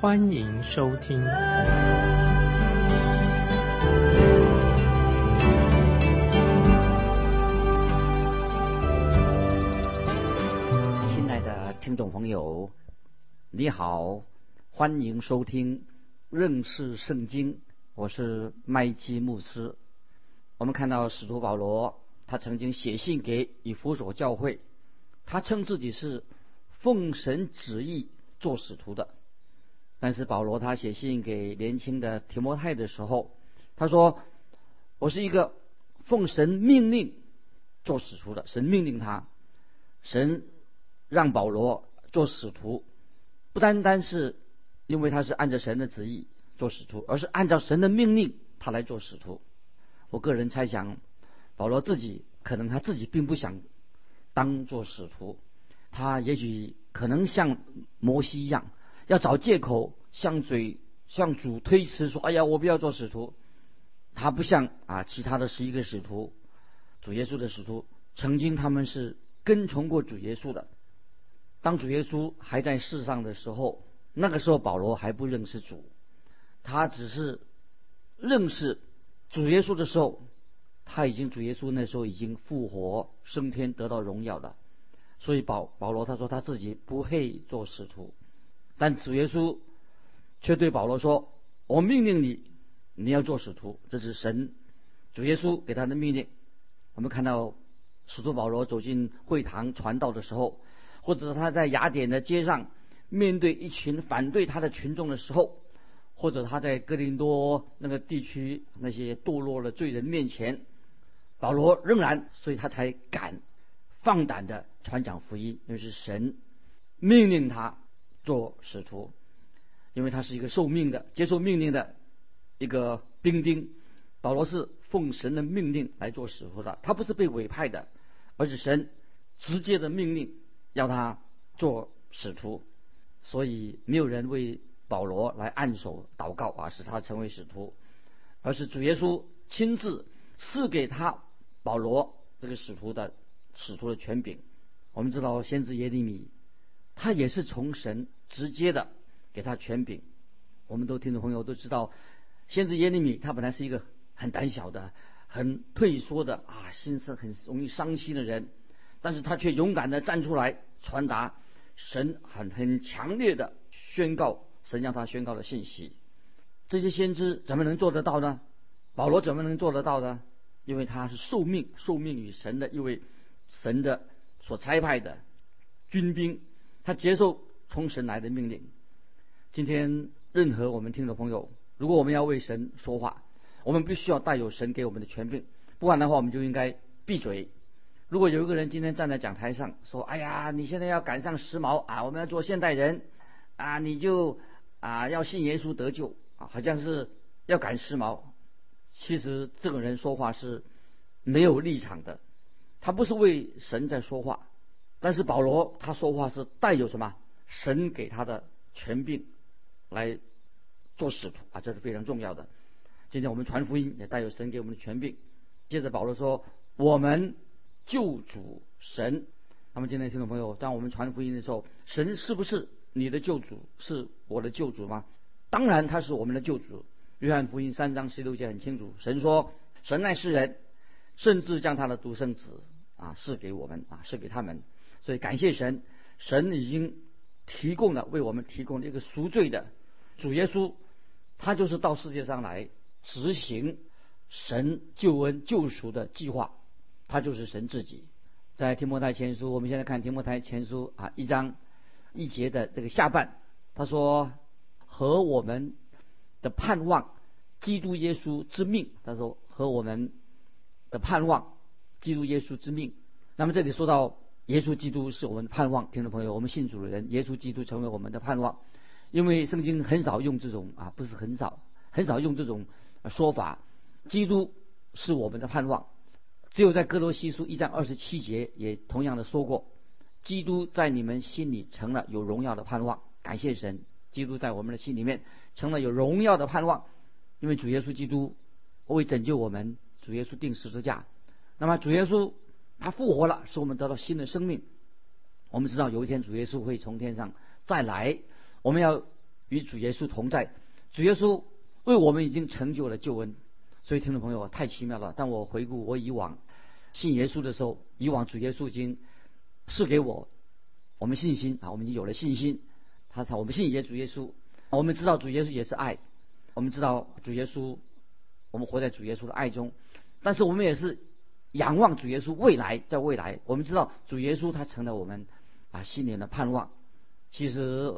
欢迎收听。亲爱的听众朋友，你好，欢迎收听认识圣经，我是麦基牧师。我们看到使徒保罗，他曾经写信给以弗所教会，他称自己是奉神旨意做使徒的。但是保罗他写信给年轻的提摩太的时候，他说：“我是一个奉神命令做使徒的，神命令他，神让保罗做使徒，不单单是因为他是按照神的旨意做使徒，而是按照神的命令他来做使徒。我个人猜想，保罗自己可能他自己并不想当做使徒，他也许可能像摩西一样。”要找借口向嘴向主推辞说：“哎呀，我不要做使徒。”他不像啊其他的十一个使徒，主耶稣的使徒，曾经他们是跟从过主耶稣的。当主耶稣还在世上的时候，那个时候保罗还不认识主，他只是认识主耶稣的时候，他已经主耶稣那时候已经复活升天得到荣耀了。所以保保罗他说他自己不配做使徒。但主耶稣却对保罗说：“我命令你，你要做使徒。”这是神主耶稣给他的命令。我们看到使徒保罗走进会堂传道的时候，或者他在雅典的街上面对一群反对他的群众的时候，或者他在哥林多那个地区那些堕落的罪人面前，保罗仍然，所以他才敢放胆的传讲福音，那是神命令他。做使徒，因为他是一个受命的、接受命令的一个兵丁。保罗是奉神的命令来做使徒的，他不是被委派的，而是神直接的命令要他做使徒。所以没有人为保罗来按手祷告啊，使他成为使徒，而是主耶稣亲自赐给他保罗这个使徒的使徒的权柄。我们知道先知耶利米。他也是从神直接的给他权柄。我们都听众朋友都知道，先知耶利米他本来是一个很胆小的、很退缩的啊，心思很容易伤心的人，但是他却勇敢的站出来传达神很很强烈的宣告，神让他宣告的信息。这些先知怎么能做得到呢？保罗怎么能做得到呢？因为他是受命，受命于神的一位神的所差派的军兵。他接受从神来的命令。今天，任何我们听的朋友，如果我们要为神说话，我们必须要带有神给我们的权柄，不然的话，我们就应该闭嘴。如果有一个人今天站在讲台上说：“哎呀，你现在要赶上时髦啊，我们要做现代人啊，你就啊要信耶稣得救啊，好像是要赶时髦。”其实这个人说话是没有立场的，他不是为神在说话。但是保罗他说话是带有什么神给他的权柄来做使徒啊，这是非常重要的。今天我们传福音也带有神给我们的权柄。接着保罗说：“我们救主神。”那么今天听众朋友，当我们传福音的时候，神是不是你的救主？是我的救主吗？当然他是我们的救主。约翰福音三章十六节很清楚，神说：“神爱世人，甚至将他的独生子啊赐给我们啊，赐给他们。”所以感谢神，神已经提供了为我们提供了一个赎罪的主耶稣，他就是到世界上来执行神救恩救赎的计划，他就是神自己。在提摩太前书，我们现在看提摩太前书啊一章一节的这个下半，他说和我们的盼望基督耶稣之命，他说和我们的盼望基督耶稣之命。那么这里说到。耶稣基督是我们的盼望，听众朋友，我们信主的人，耶稣基督成为我们的盼望。因为圣经很少用这种啊，不是很少，很少用这种说法。基督是我们的盼望。只有在哥罗西书一章二十七节也同样的说过，基督在你们心里成了有荣耀的盼望。感谢神，基督在我们的心里面成了有荣耀的盼望，因为主耶稣基督为拯救我们，主耶稣定十字架。那么主耶稣他复活了，使我们得到新的生命。我们知道有一天主耶稣会从天上再来，我们要与主耶稣同在。主耶稣为我们已经成就了救恩。所以，听众朋友太奇妙了。当我回顾我以往信耶稣的时候，以往主耶稣已经赐给我我们信心啊，我们已经有了信心。他才我们信耶主耶稣，我们知道主耶稣也是爱，我们知道主耶稣，我们活在主耶稣的爱中。但是我们也是仰望主耶稣未来，在未来，我们知道主耶稣他成了我们啊心灵的盼望。其实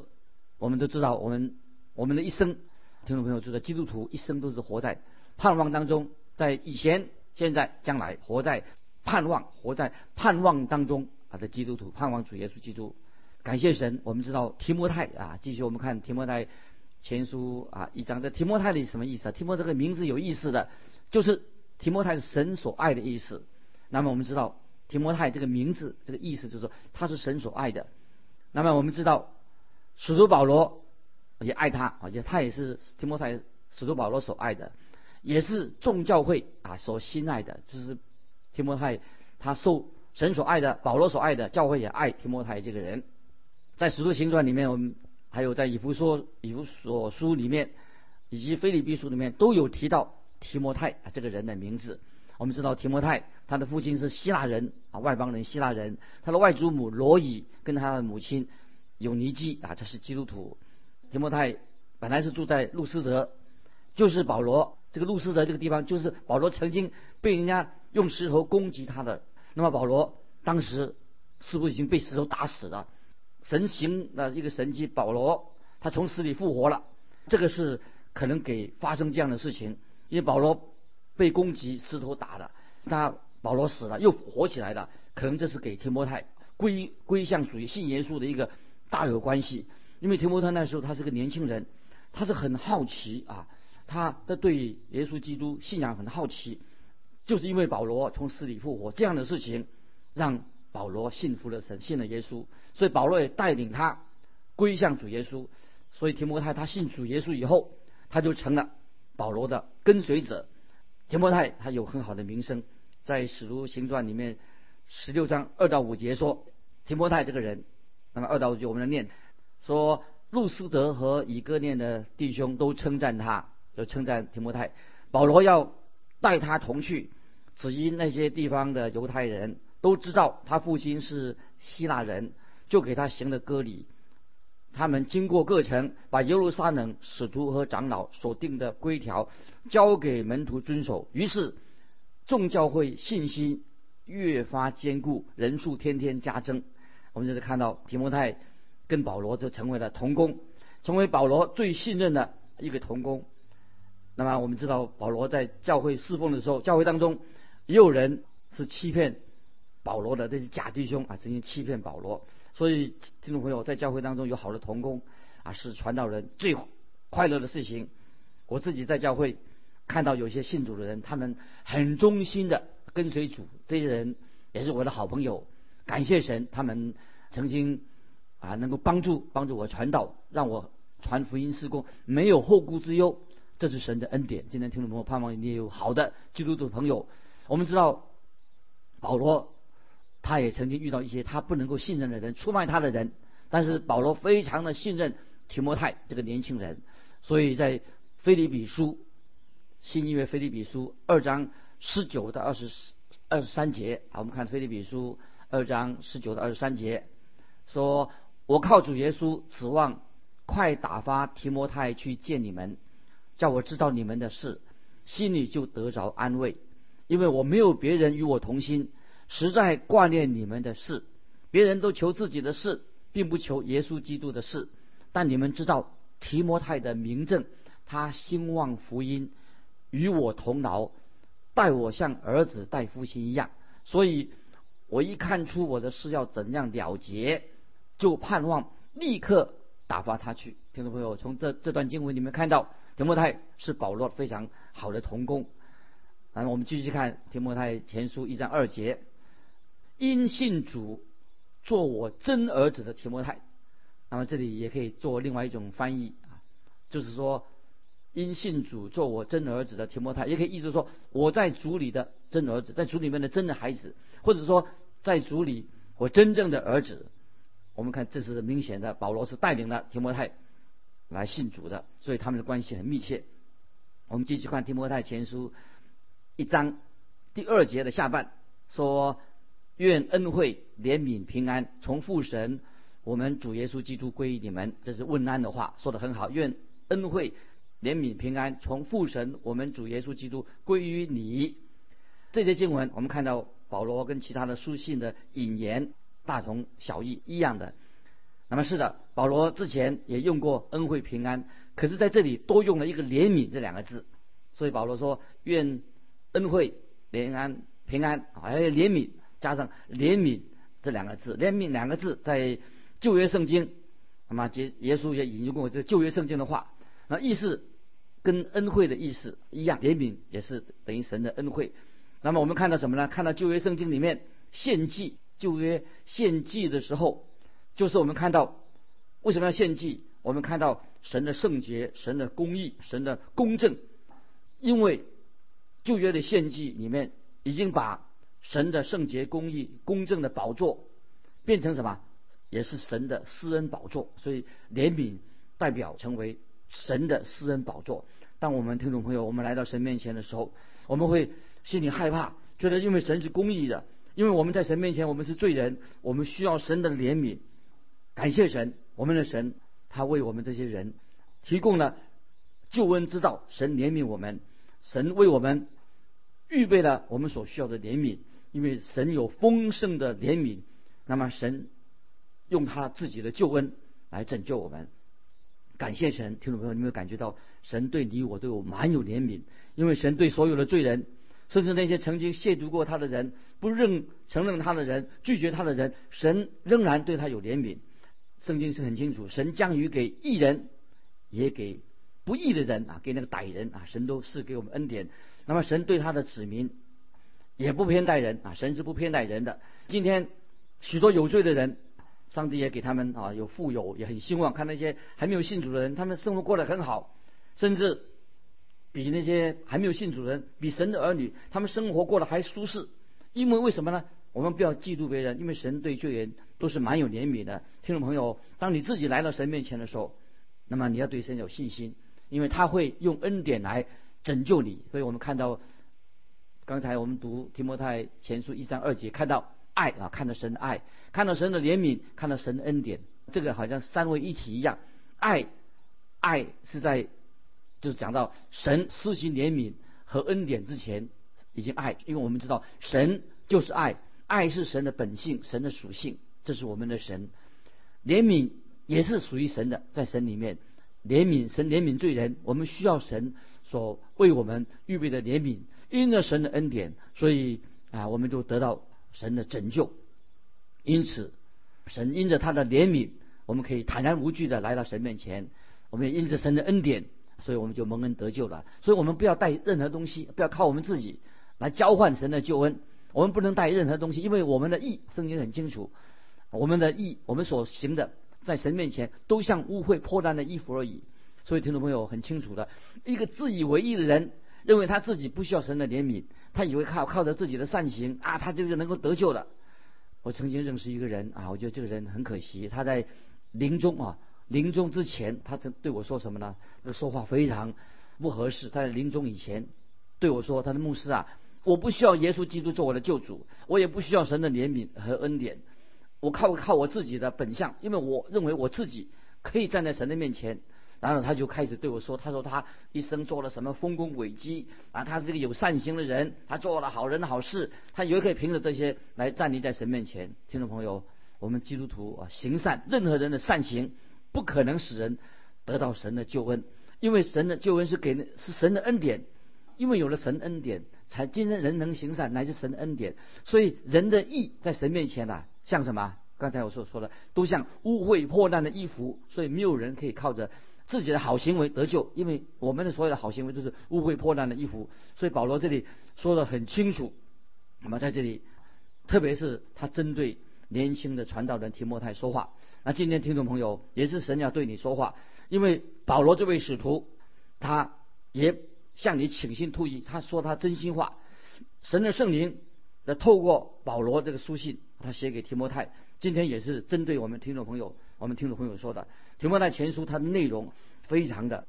我们都知道，我们我们的一生，听众朋友知道，基督徒一生都是活在。盼望当中，在以前、现在、将来，活在盼望、活在盼望当中啊的基督徒，盼望主耶稣基督。感谢神，我们知道提摩太啊，继续我们看提摩太前书啊一章。这提摩太的什么意思啊？提摩这个名字有意思的，就是提摩太是神所爱的意思。那么我们知道提摩太这个名字这个意思就是说他是神所爱的。那么我们知道使徒保罗也爱他，而且他也是提摩太使徒保罗所爱的。也是众教会啊所心爱的，就是提摩太，他受神所爱的，保罗所爱的，教会也爱提摩太这个人。在使徒行传里面，我们还有在以弗说以弗所书里面，以及菲利比书里面都有提到提摩太啊这个人的名字。我们知道提摩太，他的父亲是希腊人啊外邦人希腊人，他的外祖母罗伊跟他的母亲有尼基啊这是基督徒。提摩太本来是住在路斯德，就是保罗。这个路斯德这个地方，就是保罗曾经被人家用石头攻击他的。那么保罗当时似乎已经被石头打死了。神行的一个神迹，保罗他从死里复活了。这个是可能给发生这样的事情，因为保罗被攻击，石头打的，他保罗死了又活起来了，可能这是给提摩太归归向主义信耶稣的一个大有关系。因为提摩太那时候他是个年轻人，他是很好奇啊。他的对耶稣基督信仰很好奇，就是因为保罗从死里复活这样的事情，让保罗信服了神，信了耶稣。所以保罗也带领他归向主耶稣。所以提摩太他信主耶稣以后，他就成了保罗的跟随者。提摩太他有很好的名声，在使徒行传里面十六章二到五节说，提摩太这个人，那么二到五节我们来念，说路斯德和以哥念的弟兄都称赞他。就称赞提摩太，保罗要带他同去，只因那些地方的犹太人都知道他父亲是希腊人，就给他行了割礼。他们经过各城，把耶路撒冷使徒和长老所定的规条交给门徒遵守。于是众教会信心越发坚固，人数天天加增。我们这里看到提摩太跟保罗就成为了同工，成为保罗最信任的一个同工。那么我们知道，保罗在教会侍奉的时候，教会当中也有人是欺骗保罗的，这些假弟兄啊，曾经欺骗保罗。所以听众朋友，在教会当中有好的同工啊，是传道人最快乐的事情。我自己在教会看到有些信主的人，他们很忠心的跟随主，这些人也是我的好朋友。感谢神，他们曾经啊能够帮助帮助我传道，让我传福音事工没有后顾之忧。这是神的恩典。今天听众朋友，盼望你也有好的基督徒朋友。我们知道保罗，他也曾经遇到一些他不能够信任的人，出卖他的人。但是保罗非常的信任提摩太这个年轻人，所以在菲利比书新约菲利比书二章十九到二十二十三节啊，我们看菲利比书二章十九到二十三节，说我靠主耶稣指望快打发提摩太去见你们。叫我知道你们的事，心里就得着安慰，因为我没有别人与我同心，实在挂念你们的事。别人都求自己的事，并不求耶稣基督的事。但你们知道提摩太的名证，他兴旺福音，与我同劳，待我像儿子待父亲一样。所以我一看出我的事要怎样了结，就盼望立刻打发他去。听众朋友，从这这段经文里面看到。提摩太是保罗非常好的同工。那么我们继续看提摩太前书一章二节，因信主做我真儿子的提摩太。那么这里也可以做另外一种翻译啊，就是说因信主做我真儿子的提摩太，也可以意思说我在主里的真儿子，在主里面的真的孩子，或者说在主里我真正的儿子。我们看这是明显的，保罗是带领了提摩太来信主的，所以他们的关系很密切。我们继续看提摩太前书一章第二节的下半，说愿恩惠、怜悯、平安从父神。我们主耶稣基督归于你们，这是问安的话，说的很好。愿恩惠、怜悯、平安从父神我们主耶稣基督归于你。这些经文，我们看到保罗跟其他的书信的引言大同小异一样的。那么是的，保罗之前也用过恩惠平安，可是在这里多用了一个怜悯这两个字。所以保罗说：愿恩惠、怜安、平安，还有怜悯，加上怜悯这两个字。怜悯两个字在。旧约圣经，那么耶耶稣也引用过这旧约圣经的话，那意思跟恩惠的意思一样，怜悯也是等于神的恩惠。那么我们看到什么呢？看到旧约圣经里面献祭，旧约献祭的时候，就是我们看到为什么要献祭？我们看到神的圣洁、神的公义、神的公正，因为旧约的献祭里面已经把神的圣洁、公义、公正的宝座变成什么？也是神的施恩宝座，所以怜悯代表成为神的施恩宝座。当我们听众朋友，我们来到神面前的时候，我们会心里害怕，觉得因为神是公义的，因为我们在神面前我们是罪人，我们需要神的怜悯。感谢神，我们的神他为我们这些人提供了救恩之道，神怜悯我们，神为我们预备了我们所需要的怜悯，因为神有丰盛的怜悯，那么神。用他自己的救恩来拯救我们，感谢神，听众朋友，你有没有感觉到神对你我对我蛮有怜悯？因为神对所有的罪人，甚至那些曾经亵渎过他的人、不认承认他的人、拒绝他的人，神仍然对他有怜悯。圣经是很清楚，神将于给义人，也给不义的人啊，给那个歹人啊，神都是给我们恩典。那么神对他的子民也不偏待人啊，神是不偏待人的。今天许多有罪的人。上帝也给他们啊有富有，也很希望看那些还没有信主的人，他们生活过得很好，甚至比那些还没有信主的人，比神的儿女，他们生活过得还舒适。因为为什么呢？我们不要嫉妒别人，因为神对罪人都是蛮有怜悯的。听众朋友，当你自己来到神面前的时候，那么你要对神有信心，因为他会用恩典来拯救你。所以我们看到刚才我们读提摩太前书一章二节，看到。爱啊，看到神的爱，看到神的怜悯，看到神的恩典，这个好像三位一体一样。爱，爱是在，就是讲到神施行怜悯和恩典之前，已经爱，因为我们知道神就是爱，爱是神的本性，神的属性，这是我们的神。怜悯也是属于神的，在神里面，怜悯神怜悯罪人，我们需要神所为我们预备的怜悯，因着神的恩典，所以啊，我们就得到。神的拯救，因此，神因着他的怜悯，我们可以坦然无惧的来到神面前。我们也因着神的恩典，所以我们就蒙恩得救了。所以我们不要带任何东西，不要靠我们自己来交换神的救恩。我们不能带任何东西，因为我们的义，圣经很清楚，我们的义，我们所行的，在神面前都像污秽破烂的衣服而已。所以听众朋友很清楚的，一个自以为意的人，认为他自己不需要神的怜悯。他以为靠靠着自己的善行啊，他就是能够得救的。我曾经认识一个人啊，我觉得这个人很可惜。他在临终啊，临终之前，他曾对我说什么呢？说话非常不合适。他在临终以前对我说：“他的牧师啊，我不需要耶稣基督做我的救主，我也不需要神的怜悯和恩典，我靠靠我自己的本相，因为我认为我自己可以站在神的面前。”然后他就开始对我说：“他说他一生做了什么丰功伟绩啊？他是个有善行的人，他做了好人好事，他以为可以凭着这些来站立在神面前。”听众朋友，我们基督徒啊，行善，任何人的善行不可能使人得到神的救恩，因为神的救恩是给是神的恩典，因为有了神恩典，才今天人能行善，乃是神的恩典。所以人的义在神面前呐，像什么？刚才我所说的，都像污秽破烂的衣服，所以没有人可以靠着。自己的好行为得救，因为我们的所有的好行为都是污秽破烂的衣服。所以保罗这里说的很清楚。那么在这里，特别是他针对年轻的传道人提摩太说话。那今天听众朋友也是神要对你说话，因为保罗这位使徒，他也向你倾心吐意，他说他真心话。神的圣灵的透过保罗这个书信，他写给提摩太，今天也是针对我们听众朋友，我们听众朋友说的。提摩太前书它的内容非常的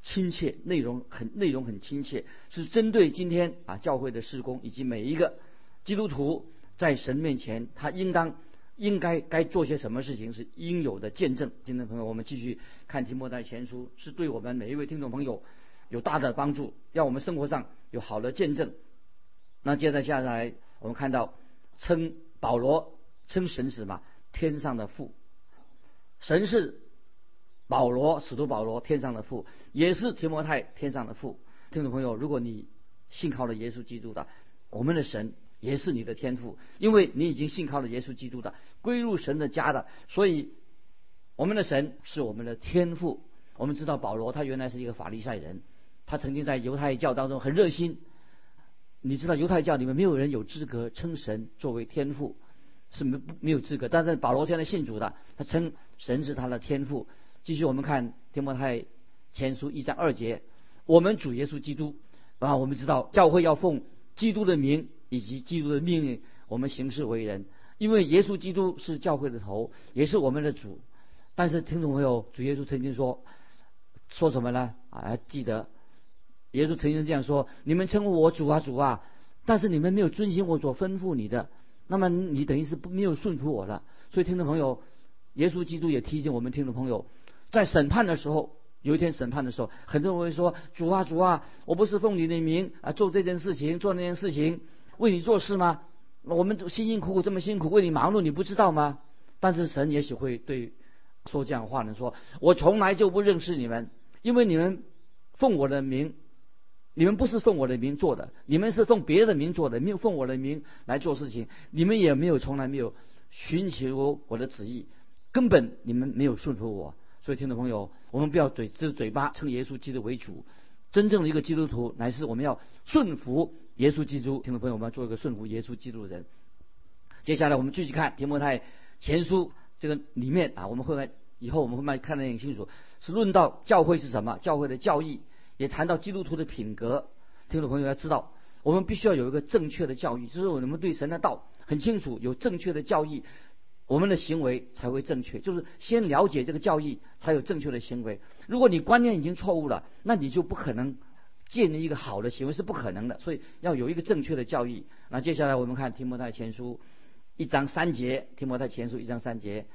亲切，内容很内容很亲切，是针对今天啊教会的施工以及每一个基督徒在神面前他应当应该该做些什么事情是应有的见证。听众朋友，我们继续看提摩太前书，是对我们每一位听众朋友有大的帮助，让我们生活上有好的见证。那接着下来，我们看到称保罗称神是什么？天上的父，神是。保罗，使徒保罗，天上的父，也是提摩太天上的父。听众朋友，如果你信靠了耶稣基督的，我们的神也是你的天父，因为你已经信靠了耶稣基督的，归入神的家的，所以我们的神是我们的天父。我们知道保罗他原来是一个法利赛人，他曾经在犹太教当中很热心。你知道犹太教里面没有人有资格称神作为天父，是没没有资格。但是保罗现在信主的，他称神是他的天父。继续，我们看天摩太前书一章二节，我们主耶稣基督啊，我们知道教会要奉基督的名以及基督的命令，我们行事为人，因为耶稣基督是教会的头，也是我们的主。但是听众朋友，主耶稣曾经说说什么呢？啊，记得耶稣曾经这样说：你们称呼我主啊主啊，但是你们没有遵循我所吩咐你的，那么你等于是不没有顺服我了。所以听众朋友，耶稣基督也提醒我们听众朋友。在审判的时候，有一天审判的时候，很多人会说：“主啊，主啊，我不是奉你的名啊做这件事情，做那件事情，为你做事吗？我们辛辛苦苦这么辛苦为你忙碌，你不知道吗？”但是神也许会对说这样的话呢：“说我从来就不认识你们，因为你们奉我的名，你们不是奉我的名做的，你们是奉别的名做的，没有奉我的名来做事情，你们也没有从来没有寻求我的旨意，根本你们没有顺服我。”所以，听众朋友，我们不要嘴只嘴巴称耶稣基督为主，真正的一个基督徒乃是我们要顺服耶稣基督。听众朋友，我们要做一个顺服耶稣基督的人。接下来，我们继续看提摩太前书这个里面啊，我们会以后我们会慢看得很清楚，是论到教会是什么，教会的教义，也谈到基督徒的品格。听众朋友要知道，我们必须要有一个正确的教育，就是我们对神的道很清楚，有正确的教义。我们的行为才会正确，就是先了解这个教义，才有正确的行为。如果你观念已经错误了，那你就不可能建立一个好的行为，是不可能的。所以要有一个正确的教义。那接下来我们看提摩太前书一章三节，提摩太前书一章三节，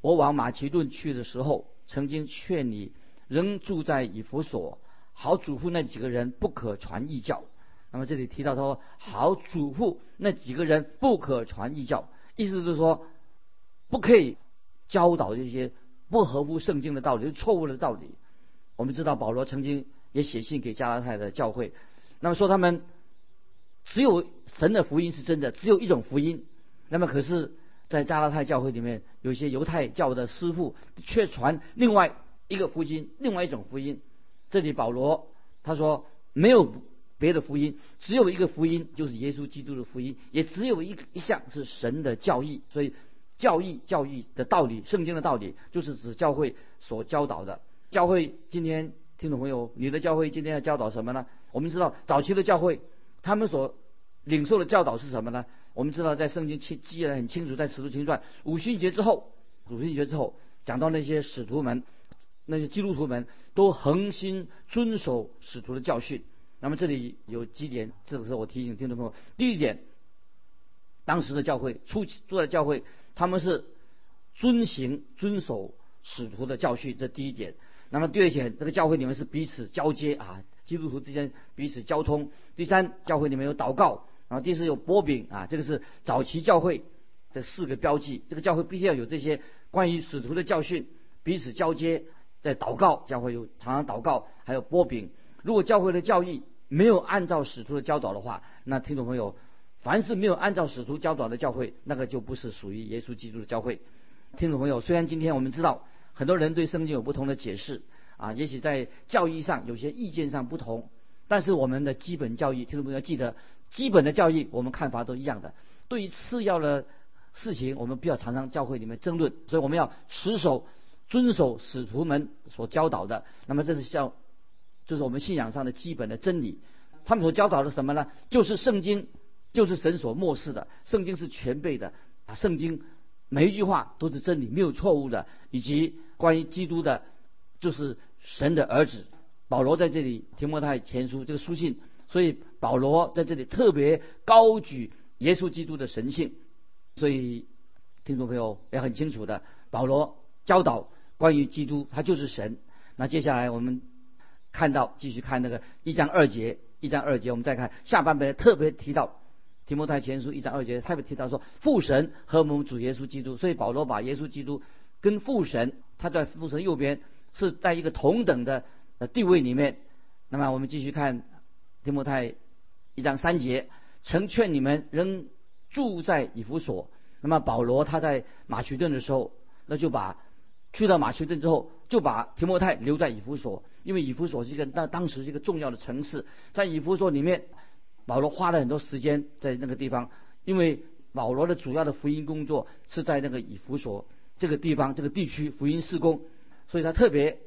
我往马其顿去的时候，曾经劝你仍住在以弗所，好嘱咐那几个人不可传异教。那么这里提到说，好嘱咐那几个人不可传异教，意思就是说。不可以教导这些不合乎圣经的道理、是错误的道理。我们知道保罗曾经也写信给加拉太的教会，那么说他们只有神的福音是真的，只有一种福音。那么可是，在加拉太教会里面，有些犹太教的师傅却传另外一个福音，另外一种福音。这里保罗他说没有别的福音，只有一个福音，就是耶稣基督的福音，也只有一一项是神的教义。所以。教义教义的道理，圣经的道理，就是指教会所教导的。教会今天，听众朋友，你的教会今天要教导什么呢？我们知道早期的教会，他们所领受的教导是什么呢？我们知道在圣经记记得很清楚，在使徒行传五旬节之后，五旬节之后讲到那些使徒们，那些基督徒们都恒心遵守使徒的教训。那么这里有几点，这个时候我提醒听众朋友：第一点，当时的教会初期做的教会。他们是遵行、遵守使徒的教训，这第一点。那么第二点，这个教会里面是彼此交接啊，基督徒之间彼此交通。第三，教会里面有祷告。然后第四有波饼啊，这个是早期教会这四个标记。这个教会必须要有这些关于使徒的教训，彼此交接，在祷告，教会有常常祷告，还有波饼。如果教会的教义没有按照使徒的教导的话，那听众朋友。凡是没有按照使徒教导的教会，那个就不是属于耶稣基督的教会。听众朋友，虽然今天我们知道很多人对圣经有不同的解释啊，也许在教义上有些意见上不同，但是我们的基本教义，听众朋友要记得，基本的教义我们看法都一样的。对于次要的事情，我们不要常常教会里面争论，所以我们要持守、遵守使徒们所教导的。那么这是像，就是我们信仰上的基本的真理。他们所教导的什么呢？就是圣经，就是神所漠视的。圣经是全备的啊，圣经每一句话都是真理，没有错误的。以及关于基督的，就是神的儿子。保罗在这里提摩太前书这个书信，所以保罗在这里特别高举耶稣基督的神性。所以听众朋友也很清楚的，保罗教导关于基督，他就是神。那接下来我们看到，继续看那个一章二节。一章二节，我们再看下半本，特别提到提摩太前书一章二节，特别提到说父神和我们主耶稣基督，所以保罗把耶稣基督跟父神，他在父神右边是在一个同等的地位里面。那么我们继续看提摩太一章三节，曾劝你们仍住在以弗所。那么保罗他在马其顿的时候，那就把去到马其顿之后，就把提摩太留在以弗所。因为以弗所是一个当当时是一个重要的城市，在以弗所里面，保罗花了很多时间在那个地方，因为保罗的主要的福音工作是在那个以弗所这个地方这个地区福音施工，所以他特别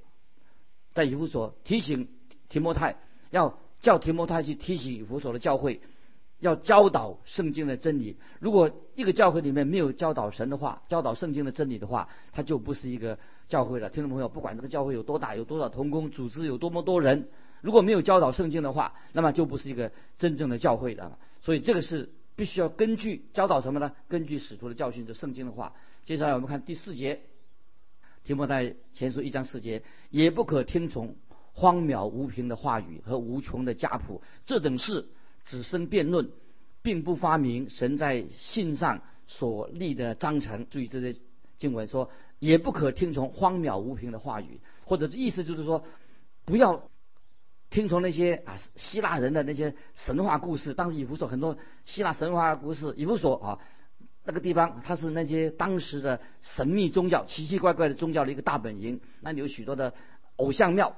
在以弗所提醒提摩太，要叫提摩太去提醒以弗所的教会，要教导圣经的真理。如果一个教会里面没有教导神的话，教导圣经的真理的话，它就不是一个。教会了，听众朋友，不管这个教会有多大，有多少同工，组织有多么多人，如果没有教导圣经的话，那么就不是一个真正的教会的。所以这个是必须要根据教导什么呢？根据使徒的教训，就圣经的话。接下来我们看第四节，提摩太前书一章四节，也不可听从荒渺无凭的话语和无穷的家谱，这等事只生辩论，并不发明神在信上所立的章程。注意这些经文说。也不可听从荒谬无凭的话语，或者意思就是说，不要听从那些啊希腊人的那些神话故事。当时以弗所很多希腊神话故事，以弗所啊那个地方，它是那些当时的神秘宗教、奇奇怪怪的宗教的一个大本营。那里有许多的偶像庙，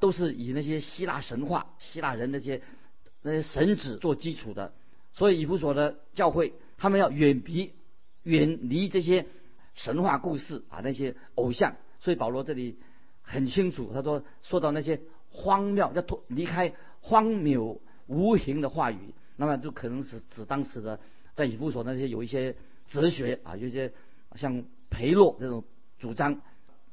都是以那些希腊神话、希腊人那些那些神子做基础的。所以以弗所的教会，他们要远离远离这些。神话故事啊，那些偶像，所以保罗这里很清楚，他说说到那些荒谬，要脱离开荒谬无形的话语，那么就可能是指当时的在以弗所那些有一些哲学啊，有些像培洛这种主张，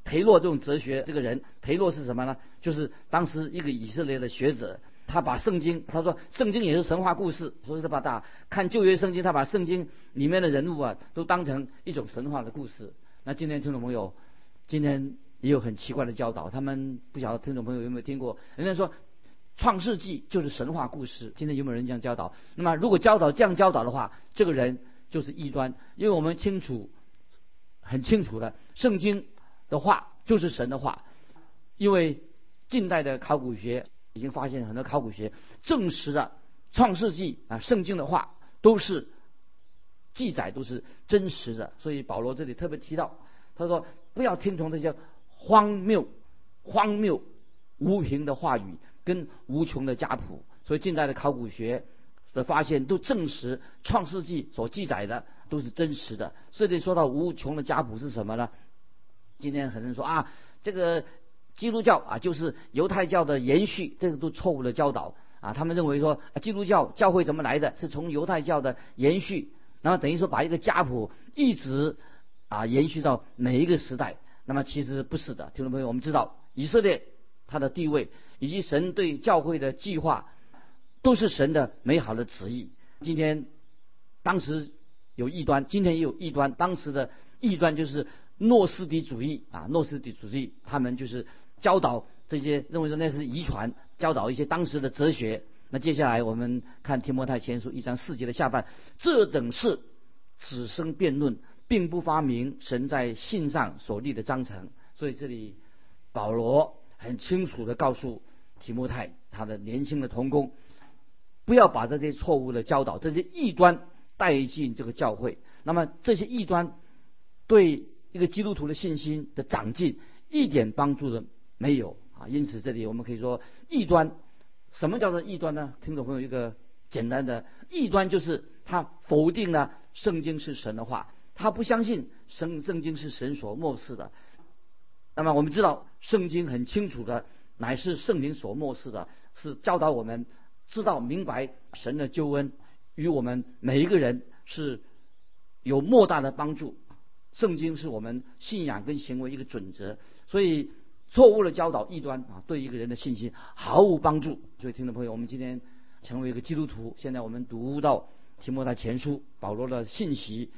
培洛这种哲学这个人，培洛是什么呢？就是当时一个以色列的学者。他把圣经，他说圣经也是神话故事，所以他把他看旧约圣经，他把圣经里面的人物啊，都当成一种神话的故事。那今天听众朋友，今天也有很奇怪的教导，他们不晓得听众朋友有没有听过？人家说创世纪就是神话故事，今天有没有人这样教导？那么如果教导这样教导的话，这个人就是异端，因为我们清楚很清楚的，圣经的话就是神的话，因为近代的考古学。已经发现很多考古学证实了《创世纪》啊，圣经的话都是记载都是真实的。所以保罗这里特别提到，他说不要听从这些 荒谬、荒谬无凭的话语跟无穷的家谱。所以近代的考古学的发现都证实《创世纪》所记载的都是真实的。所以说到无穷的家谱是什么呢？今天很多人说啊，这个。基督教啊，就是犹太教的延续，这个都错误的教导啊。他们认为说，基督教教会怎么来的，是从犹太教的延续，然后等于说把一个家谱一直啊延续到每一个时代。那么其实不是的，听众朋友，我们知道以色列它的地位以及神对教会的计划，都是神的美好的旨意。今天当时有异端，今天也有异端。当时的异端就是诺斯底主义啊，诺斯底主义，他们就是。教导这些认为说那是遗传，教导一些当时的哲学。那接下来我们看提摩太前书一章四节的下半，这等事只生辩论，并不发明神在信上所立的章程。所以这里保罗很清楚的告诉提摩太他的年轻的童工，不要把这些错误的教导、这些异端带进这个教会。那么这些异端对一个基督徒的信心的长进一点帮助的。没有啊。因此，这里我们可以说异端，什么叫做异端呢？听众朋友，一个简单的异端就是他否定了圣经是神的话，他不相信圣圣经是神所漠视的。那么我们知道，圣经很清楚的，乃是圣灵所漠视的，是教导我们知道明白神的救恩与我们每一个人是有莫大的帮助。圣经是我们信仰跟行为一个准则，所以错误的教导异端啊，对一个人的信心毫无帮助。所以，听众朋友，我们今天成为一个基督徒，现在我们读到提摩太前书保罗的信息，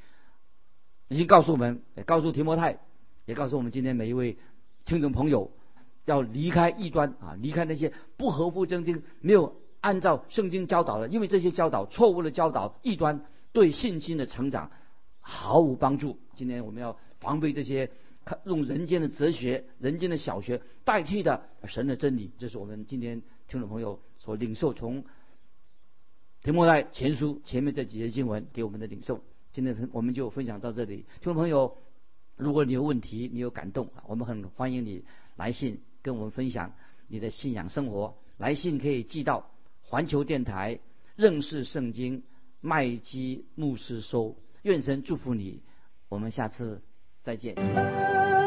已经告诉我们，也告诉提摩太，也告诉我们今天每一位听众朋友，要离开异端啊，离开那些不合乎圣经、没有按照圣经教导的，因为这些教导错误的教导异端对信心的成长。毫无帮助。今天我们要防备这些用人间的哲学、人间的小学代替的神的真理。这是我们今天听众朋友所领受从提摩太前书前面这几节经文给我们的领受。今天我们就分享到这里。听众朋友，如果你有问题，你有感动，我们很欢迎你来信跟我们分享你的信仰生活。来信可以寄到环球电台认识圣经麦基牧师收。愿神祝福你，我们下次再见。